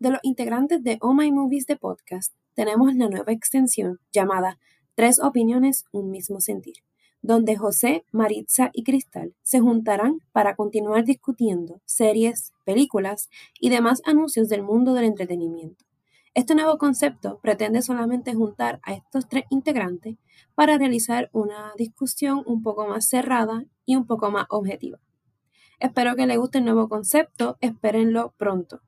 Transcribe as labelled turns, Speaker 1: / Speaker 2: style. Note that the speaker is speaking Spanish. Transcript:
Speaker 1: De los integrantes de Oh My Movies de podcast, tenemos la nueva extensión llamada Tres opiniones, un mismo sentir, donde José, Maritza y Cristal se juntarán para continuar discutiendo series, películas y demás anuncios del mundo del entretenimiento. Este nuevo concepto pretende solamente juntar a estos tres integrantes para realizar una discusión un poco más cerrada y un poco más objetiva. Espero que les guste el nuevo concepto, espérenlo pronto.